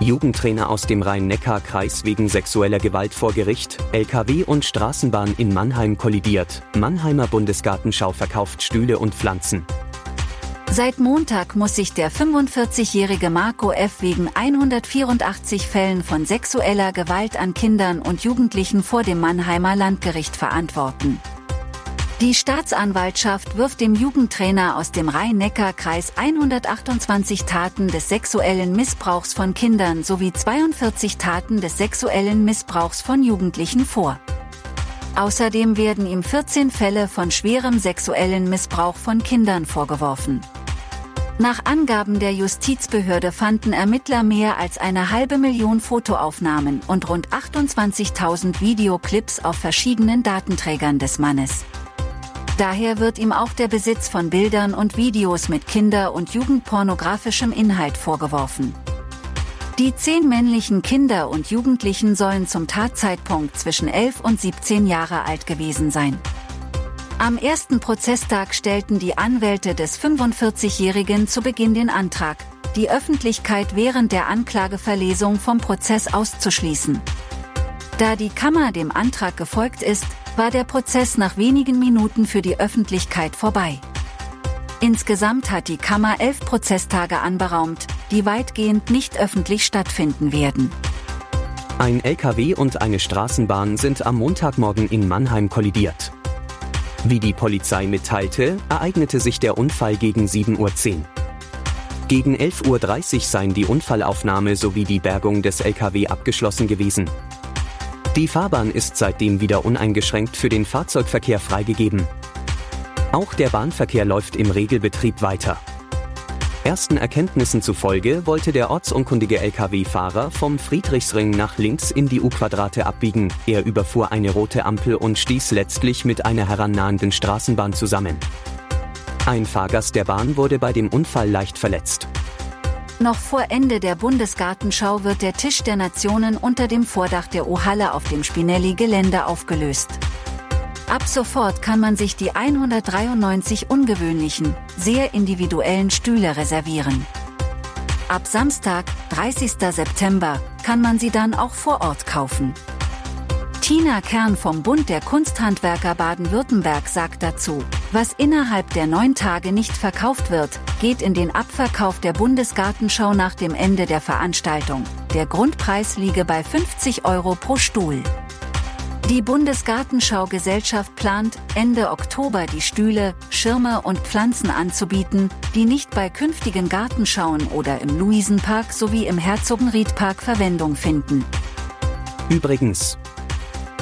Jugendtrainer aus dem Rhein-Neckar-Kreis wegen sexueller Gewalt vor Gericht, LKW und Straßenbahn in Mannheim kollidiert, Mannheimer Bundesgartenschau verkauft Stühle und Pflanzen. Seit Montag muss sich der 45-jährige Marco F. wegen 184 Fällen von sexueller Gewalt an Kindern und Jugendlichen vor dem Mannheimer Landgericht verantworten. Die Staatsanwaltschaft wirft dem Jugendtrainer aus dem Rhein-Neckar-Kreis 128 Taten des sexuellen Missbrauchs von Kindern sowie 42 Taten des sexuellen Missbrauchs von Jugendlichen vor. Außerdem werden ihm 14 Fälle von schwerem sexuellen Missbrauch von Kindern vorgeworfen. Nach Angaben der Justizbehörde fanden Ermittler mehr als eine halbe Million Fotoaufnahmen und rund 28.000 Videoclips auf verschiedenen Datenträgern des Mannes. Daher wird ihm auch der Besitz von Bildern und Videos mit Kinder- und Jugendpornografischem Inhalt vorgeworfen. Die zehn männlichen Kinder und Jugendlichen sollen zum Tatzeitpunkt zwischen 11 und 17 Jahre alt gewesen sein. Am ersten Prozesstag stellten die Anwälte des 45-Jährigen zu Beginn den Antrag, die Öffentlichkeit während der Anklageverlesung vom Prozess auszuschließen. Da die Kammer dem Antrag gefolgt ist, war der Prozess nach wenigen Minuten für die Öffentlichkeit vorbei. Insgesamt hat die Kammer elf Prozesstage anberaumt, die weitgehend nicht öffentlich stattfinden werden. Ein LKW und eine Straßenbahn sind am Montagmorgen in Mannheim kollidiert. Wie die Polizei mitteilte, ereignete sich der Unfall gegen 7.10 Uhr. Gegen 11.30 Uhr seien die Unfallaufnahme sowie die Bergung des LKW abgeschlossen gewesen. Die Fahrbahn ist seitdem wieder uneingeschränkt für den Fahrzeugverkehr freigegeben. Auch der Bahnverkehr läuft im Regelbetrieb weiter. Ersten Erkenntnissen zufolge wollte der ortsunkundige Lkw-Fahrer vom Friedrichsring nach links in die U-Quadrate abbiegen. Er überfuhr eine rote Ampel und stieß letztlich mit einer herannahenden Straßenbahn zusammen. Ein Fahrgast der Bahn wurde bei dem Unfall leicht verletzt. Noch vor Ende der Bundesgartenschau wird der Tisch der Nationen unter dem Vordach der O-Halle auf dem Spinelli-Gelände aufgelöst. Ab sofort kann man sich die 193 ungewöhnlichen, sehr individuellen Stühle reservieren. Ab Samstag, 30. September, kann man sie dann auch vor Ort kaufen. Tina Kern vom Bund der Kunsthandwerker Baden-Württemberg sagt dazu, was innerhalb der neun Tage nicht verkauft wird, geht in den Abverkauf der Bundesgartenschau nach dem Ende der Veranstaltung. Der Grundpreis liege bei 50 Euro pro Stuhl. Die Bundesgartenschau-Gesellschaft plant, Ende Oktober die Stühle, Schirme und Pflanzen anzubieten, die nicht bei künftigen Gartenschauen oder im Luisenpark sowie im Herzogenriedpark Verwendung finden. Übrigens,